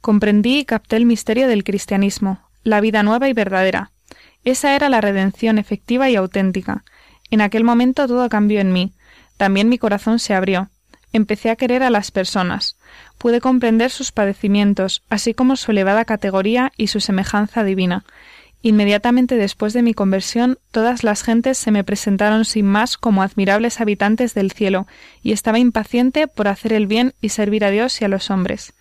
Speaker 3: Comprendí y capté el misterio del cristianismo, la vida nueva y verdadera. Esa era la redención efectiva y auténtica. En aquel momento todo cambió en mí. También mi corazón se abrió. Empecé a querer a las personas. Pude comprender sus padecimientos, así como su elevada categoría y su semejanza divina. Inmediatamente después de mi conversión, todas las gentes se me presentaron sin más como admirables habitantes del cielo, y estaba impaciente por hacer el bien y servir a Dios y a los hombres.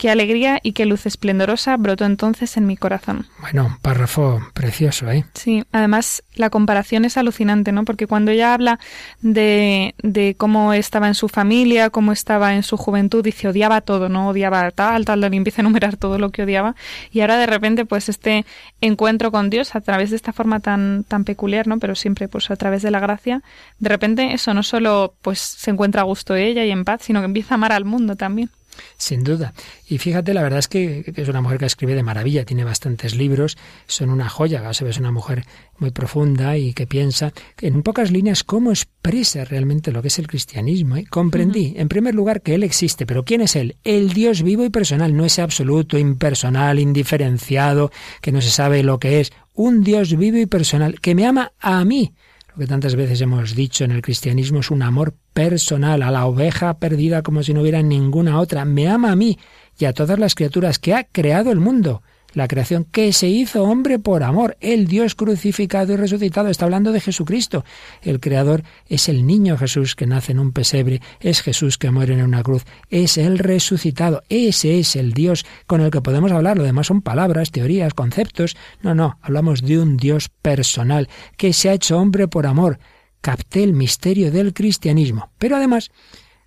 Speaker 3: Qué alegría y qué luz esplendorosa brotó entonces en mi corazón.
Speaker 1: Bueno, párrafo precioso, ¿eh?
Speaker 3: Sí, además la comparación es alucinante, ¿no? Porque cuando ella habla de, de cómo estaba en su familia, cómo estaba en su juventud, dice odiaba todo, ¿no? Odiaba tal, tal, tal, y empieza a enumerar todo lo que odiaba. Y ahora de repente, pues este encuentro con Dios a través de esta forma tan, tan peculiar, ¿no? Pero siempre, pues a través de la gracia, de repente eso no solo, pues se encuentra a gusto ella y en paz, sino que empieza a amar al mundo también.
Speaker 1: Sin duda. Y fíjate, la verdad es que, es una mujer que escribe de maravilla, tiene bastantes libros, son una joya, se ve, es una mujer muy profunda y que piensa en pocas líneas cómo expresa realmente lo que es el cristianismo. Y comprendí, en primer lugar, que Él existe, pero ¿quién es Él? El Dios vivo y personal, no ese absoluto, impersonal, indiferenciado, que no se sabe lo que es. Un Dios vivo y personal que me ama a mí lo que tantas veces hemos dicho en el cristianismo es un amor personal a la oveja perdida como si no hubiera ninguna otra. Me ama a mí y a todas las criaturas que ha creado el mundo. La creación, que se hizo hombre por amor, el Dios crucificado y resucitado. Está hablando de Jesucristo. El Creador es el niño Jesús que nace en un pesebre, es Jesús que muere en una cruz, es el resucitado. Ese es el Dios con el que podemos hablar. Lo demás son palabras, teorías, conceptos. No, no, hablamos de un Dios personal que se ha hecho hombre por amor. Capté el misterio del cristianismo. Pero además,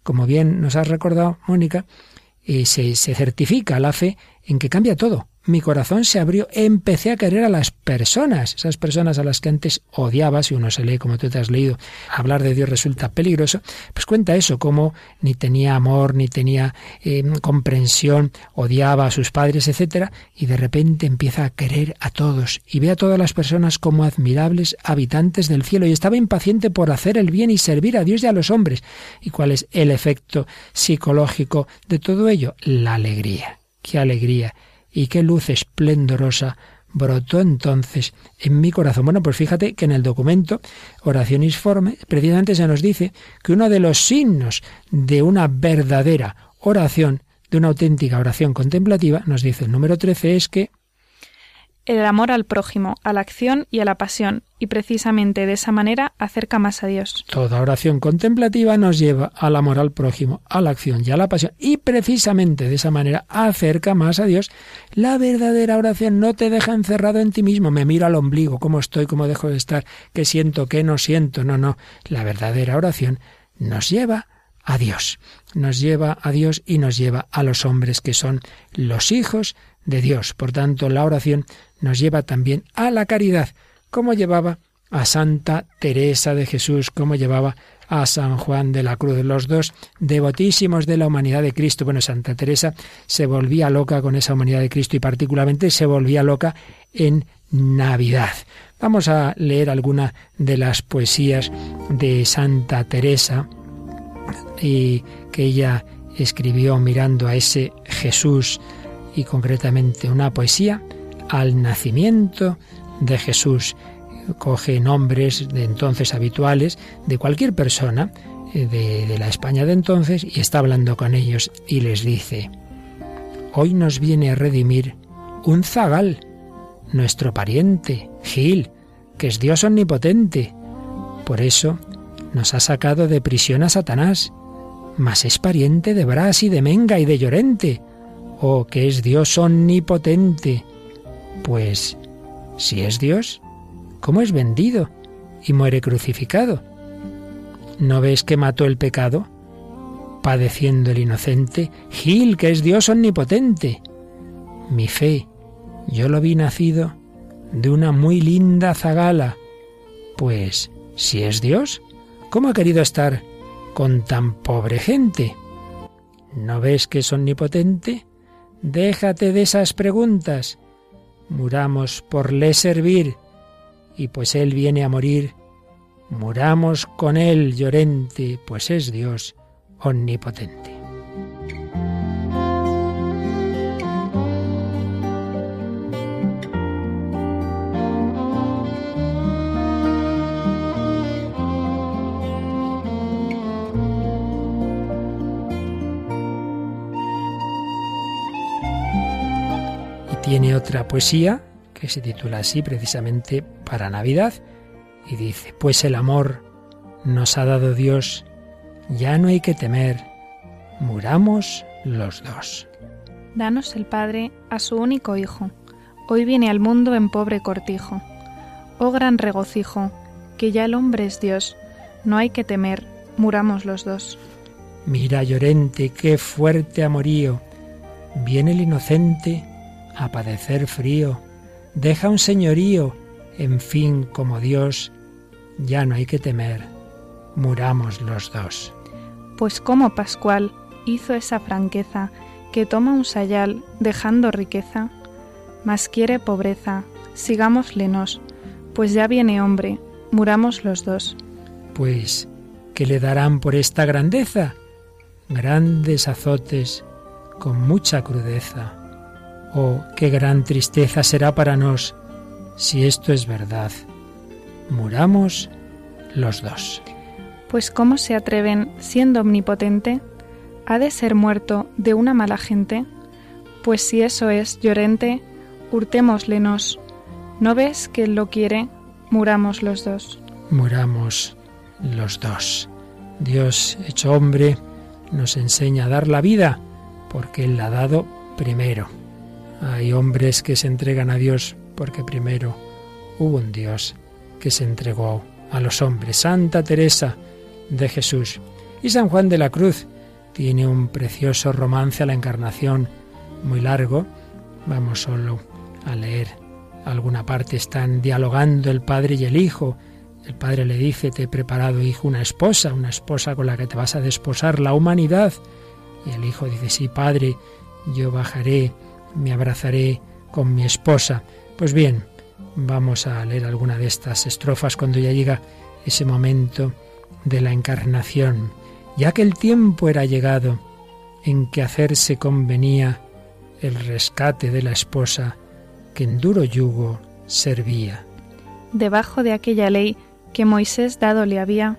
Speaker 1: como bien nos has recordado, Mónica, eh, se, se certifica la fe en que cambia todo mi corazón se abrió, empecé a querer a las personas, esas personas a las que antes odiaba, si uno se lee como tú te has leído, hablar de Dios resulta peligroso, pues cuenta eso, como ni tenía amor, ni tenía eh, comprensión, odiaba a sus padres, etcétera, y de repente empieza a querer a todos y ve a todas las personas como admirables habitantes del cielo y estaba impaciente por hacer el bien y servir a Dios y a los hombres. ¿Y cuál es el efecto psicológico de todo ello? La alegría. ¡Qué alegría! y qué luz esplendorosa brotó entonces en mi corazón. Bueno, pues fíjate que en el documento Oración Isforme precisamente se nos dice que uno de los signos de una verdadera oración, de una auténtica oración contemplativa, nos dice el número 13, es que
Speaker 3: el amor al prójimo, a la acción y a la pasión, y precisamente de esa manera acerca más a Dios.
Speaker 1: Toda oración contemplativa nos lleva al amor al prójimo, a la acción y a la pasión, y precisamente de esa manera acerca más a Dios. La verdadera oración no te deja encerrado en ti mismo, me miro al ombligo, cómo estoy, cómo dejo de estar, qué siento, qué no siento, no, no. La verdadera oración nos lleva a Dios, nos lleva a Dios y nos lleva a los hombres que son los hijos de Dios. Por tanto, la oración nos lleva también a la caridad, como llevaba a Santa Teresa de Jesús, como llevaba a San Juan de la Cruz, los dos devotísimos de la humanidad de Cristo. Bueno, Santa Teresa se volvía loca con esa humanidad de Cristo y particularmente se volvía loca en Navidad. Vamos a leer alguna de las poesías de Santa Teresa y que ella escribió mirando a ese Jesús y concretamente una poesía al nacimiento de Jesús. Coge nombres de entonces habituales de cualquier persona eh, de, la España de entonces y está hablando con ellos y les dice, hoy nos viene a redimir un zagal, nuestro pariente, Gil, que es Dios omnipotente. Por eso nos ha sacado de prisión a Satanás, mas es pariente de Bras y de Menga y de Llorente, oh que es Dios omnipotente, pues, si es Dios, ¿cómo es vendido y muere crucificado? ¿No ves que mató el pecado? Padeciendo el inocente, Gil, que es Dios omnipotente. Mi fe, yo lo vi nacido de una muy linda zagala. Pues, si es Dios, ¿cómo ha querido estar con tan pobre gente? ¿No ves que es omnipotente? Déjate de esas preguntas muramos por le servir, y pues Él viene a morir, muramos con Él llorente, pues es Dios omnipotente. Tiene otra poesía que se titula así precisamente para Navidad y dice, pues el amor nos ha dado Dios, ya no hay que temer, muramos los dos.
Speaker 3: Danos el Padre a su único Hijo, hoy viene al mundo en pobre cortijo. Oh gran regocijo, que ya el hombre es Dios, no hay que temer, muramos los dos.
Speaker 1: Mira, llorente, qué fuerte amorío, viene el inocente a padecer frío, deja un señorío, en fin, como Dios, ya no hay que temer, muramos los dos.
Speaker 3: Pues como Pascual hizo esa franqueza, que toma un sayal dejando riqueza, mas quiere pobreza, sigámoslenos, pues ya viene hombre, muramos los dos.
Speaker 1: Pues, ¿qué le darán por esta grandeza? Grandes azotes, con mucha crudeza Oh, qué gran tristeza será para nos si esto es verdad. Muramos los dos.
Speaker 3: Pues cómo se atreven, siendo omnipotente, ha de ser muerto de una mala gente, pues si eso es llorente, hurtémoslenos. ¿No ves que él lo quiere? Muramos los dos.
Speaker 1: Muramos los dos. Dios hecho hombre nos enseña a dar la vida porque Él la ha dado primero. Hay hombres que se entregan a Dios porque primero hubo un Dios que se entregó a los hombres. Santa Teresa de Jesús y San Juan de la Cruz tiene un precioso romance a la encarnación muy largo. Vamos solo a leer alguna parte. Están dialogando el padre y el hijo. El padre le dice, te he preparado, hijo, una esposa, una esposa con la que te vas a desposar la humanidad. Y el hijo dice, sí, padre, yo bajaré, me abrazaré con mi esposa. Pues bien, vamos a leer alguna de estas estrofas cuando ya llega ese momento de la encarnación, ya que el tiempo era llegado en que hacerse convenía el rescate de la esposa que en duro yugo servía.
Speaker 3: Debajo de aquella ley que Moisés dado le había,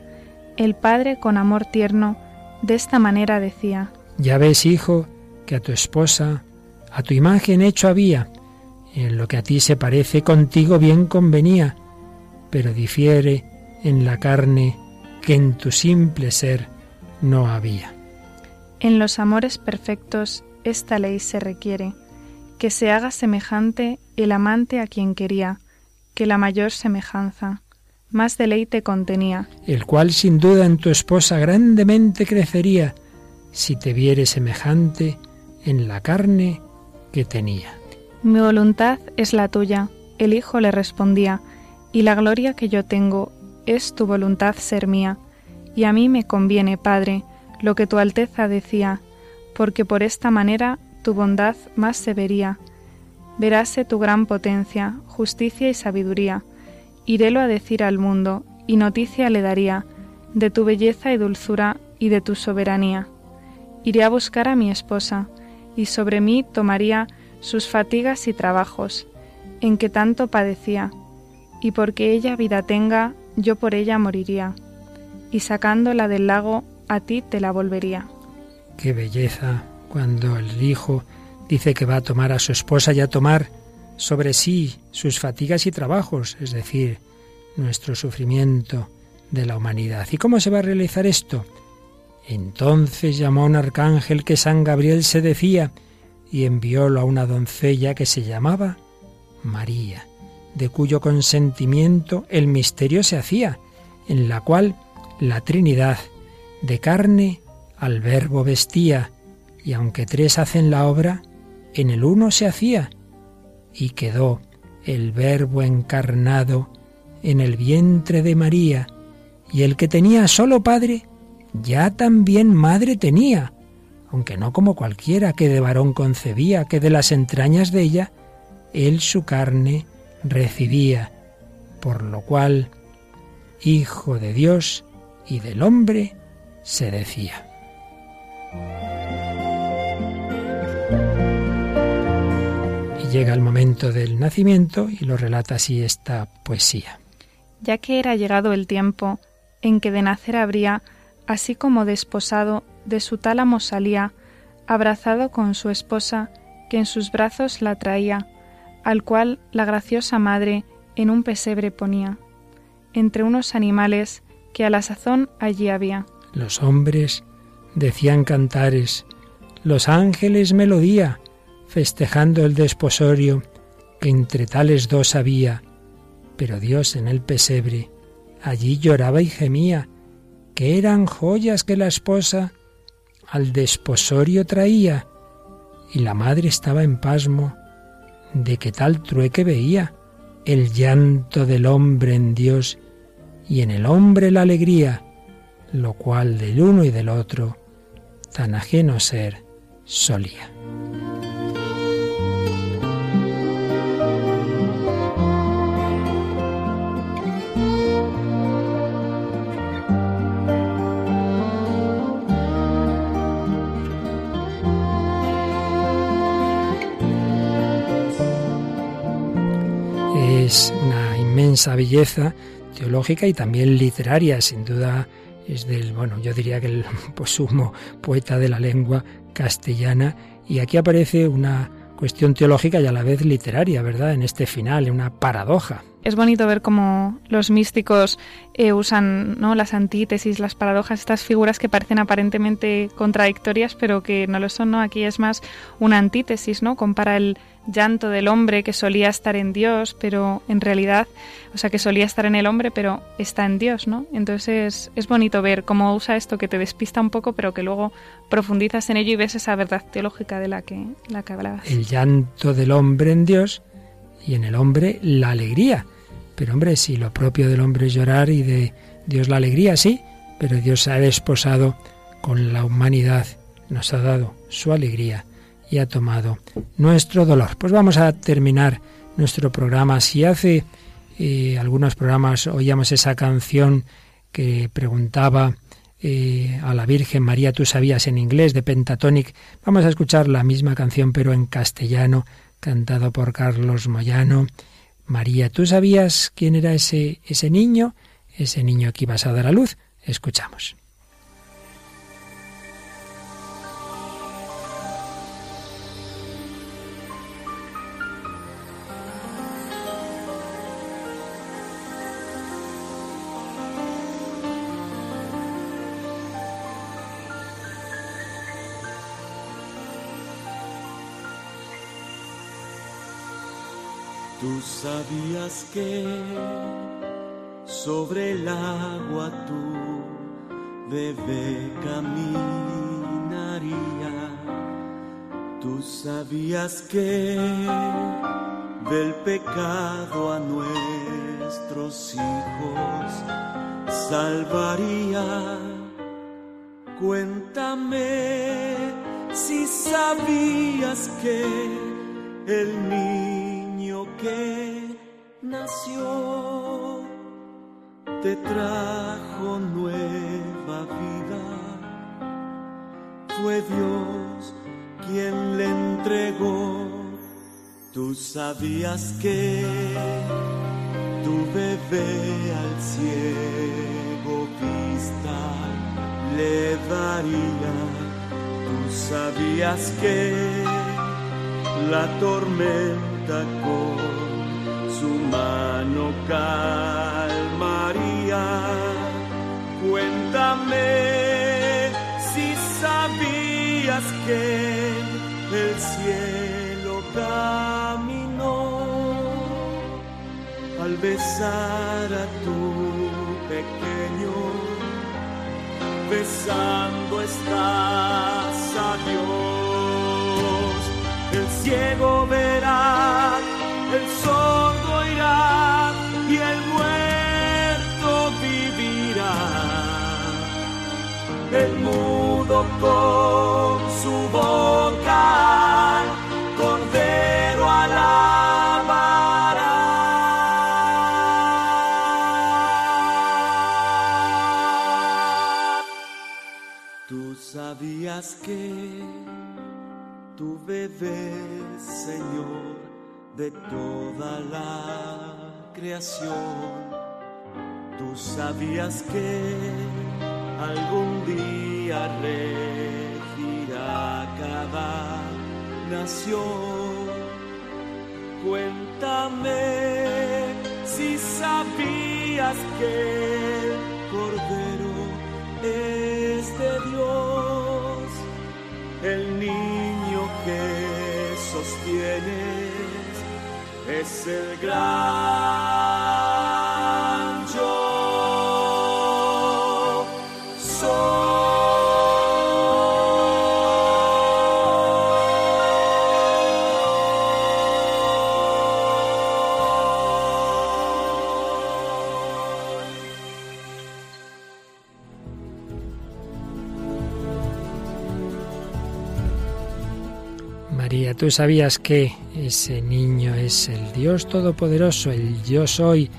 Speaker 3: el Padre con amor tierno de esta manera decía,
Speaker 1: Ya ves, hijo, que a tu esposa, a tu imagen hecho había, en lo que a ti se parece contigo bien convenía, pero difiere en la carne que en tu simple ser no había.
Speaker 3: En los amores perfectos esta ley se requiere, que se haga semejante el amante a quien quería, que la mayor semejanza, más deleite contenía.
Speaker 1: El cual sin duda en tu esposa grandemente crecería, si te viere semejante en la carne
Speaker 3: Mi voluntad es la tuya, el Hijo le respondía, y la gloria que yo tengo es tu voluntad ser mía, y a mí me conviene, Padre, lo que tu Alteza decía, porque por esta manera tu bondad más se vería. Veráse tu gran potencia, justicia y sabiduría. Irélo a decir al mundo, y noticia le daría de tu belleza y dulzura y de tu soberanía. Iré a buscar a mi esposa, y sobre mí tomaría sus fatigas y trabajos, en que tanto padecía, y porque ella vida tenga, yo por ella moriría, y sacándola del lago, a ti te la volvería.
Speaker 1: Qué belleza cuando el hijo dice que va a tomar a su esposa y a tomar sobre sí sus fatigas y trabajos, es decir, nuestro sufrimiento de la humanidad. ¿Y cómo se va a realizar esto? Entonces llamó un arcángel que San Gabriel se decía y enviólo a una doncella que se llamaba María, de cuyo consentimiento el misterio se hacía, en la cual la Trinidad de carne al verbo vestía, y aunque tres hacen la obra, en el uno se hacía, y quedó el verbo encarnado en el vientre de María, y el que tenía solo padre, ya también madre tenía, aunque no como cualquiera que de varón concebía, que de las entrañas de ella, él su carne recibía, por lo cual, Hijo de Dios y del hombre, se decía. Y llega el momento del nacimiento y lo relata así esta poesía.
Speaker 3: Ya que era llegado el tiempo en que de nacer habría, así como desposado, de su tálamo salía, abrazado con su esposa, que en sus brazos la traía, al cual la graciosa madre en un pesebre ponía, entre unos animales que a la sazón allí había.
Speaker 1: Los hombres decían cantares, los ángeles melodía, festejando el desposorio que entre tales dos había. Pero Dios en el pesebre allí lloraba y gemía, que eran joyas que la esposa al desposorio traía, y la madre estaba en pasmo de que tal trueque veía el llanto del hombre en Dios y en el hombre la alegría, lo cual del uno y del otro tan ajeno ser solía. Inmensa belleza teológica y también literaria, sin duda es del, bueno, yo diría que el posumo poeta de la lengua castellana y aquí aparece una cuestión teológica y a la vez literaria, ¿verdad? En este final, una paradoja.
Speaker 3: Es bonito ver cómo los místicos eh, usan ¿no? las antítesis, las paradojas, estas figuras que parecen aparentemente contradictorias, pero que no lo son, ¿no? Aquí es más una antítesis, ¿no? Compara el llanto del hombre que solía estar en Dios, pero en realidad, o sea, que solía estar en el hombre, pero está en Dios, ¿no? Entonces es bonito ver cómo usa esto que te despista un poco, pero que luego profundizas en ello y ves esa verdad teológica de la que, la que hablabas.
Speaker 1: El llanto del hombre en Dios y en el hombre la alegría. Pero hombre, si lo propio del hombre es llorar y de Dios la alegría, sí, pero Dios se ha desposado con la humanidad, nos ha dado su alegría ha tomado nuestro dolor. Pues vamos a terminar nuestro programa. Si hace eh, algunos programas oíamos esa canción que preguntaba eh, a la Virgen María, tú sabías en inglés, de Pentatonic, vamos a escuchar la misma canción pero en castellano, cantado por Carlos Moyano. María, ¿tú sabías quién era ese, ese niño? Ese niño que ibas a dar a luz. Escuchamos.
Speaker 9: Tú sabías que sobre el agua tu bebé caminaría. Tú sabías que del pecado a nuestros hijos salvaría. Cuéntame si sabías que el niño que nació te trajo nueva vida. Fue Dios quien le entregó. Tú sabías que tu bebé al ciego vista le daría. Tú sabías que la tormenta su mano calmaría. Cuéntame si sabías que el cielo caminó al besar a tu pequeño, besando estás a Dios. El ciego verá, el sordo oirá y el muerto vivirá. El mudo con su boca, cordero alabará. Tú sabías que tu bebé, Señor, de toda la creación, tú sabías que algún día regirá cada nación. Cuéntame si sabías que el Cordero es de Dios, el niño que sostienes es el gran.
Speaker 1: María, tú sabías que ese niño es el Dios Todopoderoso, el yo soy,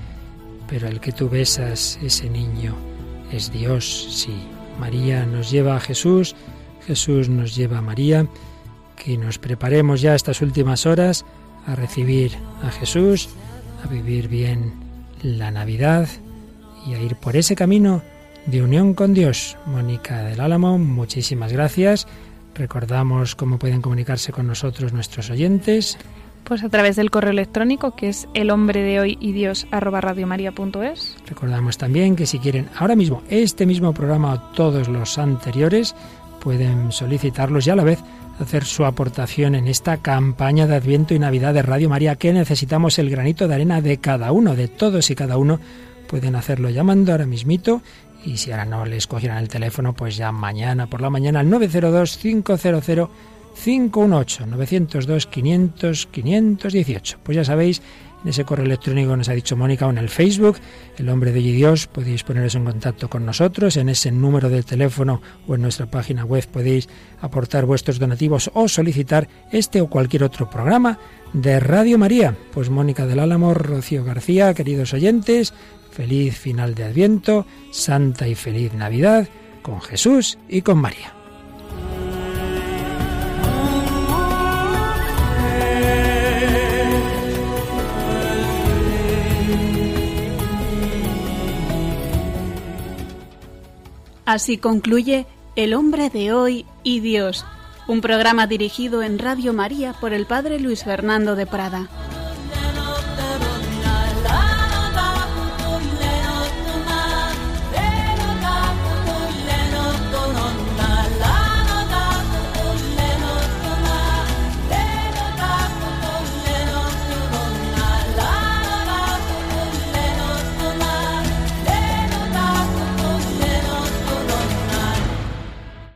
Speaker 1: pero el que tú besas, ese niño, es Dios, sí. María nos lleva a Jesús, Jesús nos lleva a María, que nos preparemos ya estas últimas horas a recibir a Jesús, a vivir bien la Navidad y a ir por ese camino de unión con Dios. Mónica del Álamo, muchísimas gracias Recordamos cómo pueden comunicarse con nosotros nuestros oyentes.
Speaker 3: Pues a través del correo electrónico que es el hombre de hoy y Dios arroba radiomaria.es.
Speaker 1: Recordamos también que si quieren ahora mismo este mismo programa o todos los anteriores pueden solicitarlos y a la vez hacer su aportación en esta campaña de Adviento y Navidad de Radio María que necesitamos el granito de arena de cada uno, de todos y cada uno. Pueden hacerlo llamando ahora mismito y si ahora no les cogieran el teléfono, pues ya mañana por la mañana al 902 500 518 902 500 518. Pues ya sabéis, en ese correo electrónico nos ha dicho Mónica o en el Facebook, el hombre de Dios, podéis poneros en contacto con nosotros, en ese número de teléfono o en nuestra página web podéis aportar vuestros donativos o solicitar este o cualquier otro programa de Radio María. Pues Mónica del Álamo, Rocío García, queridos oyentes, feliz final de Adviento, santa y feliz Navidad con Jesús y con María.
Speaker 2: Así concluye El hombre de hoy y Dios, un programa dirigido en Radio María por el Padre Luis Fernando de Prada.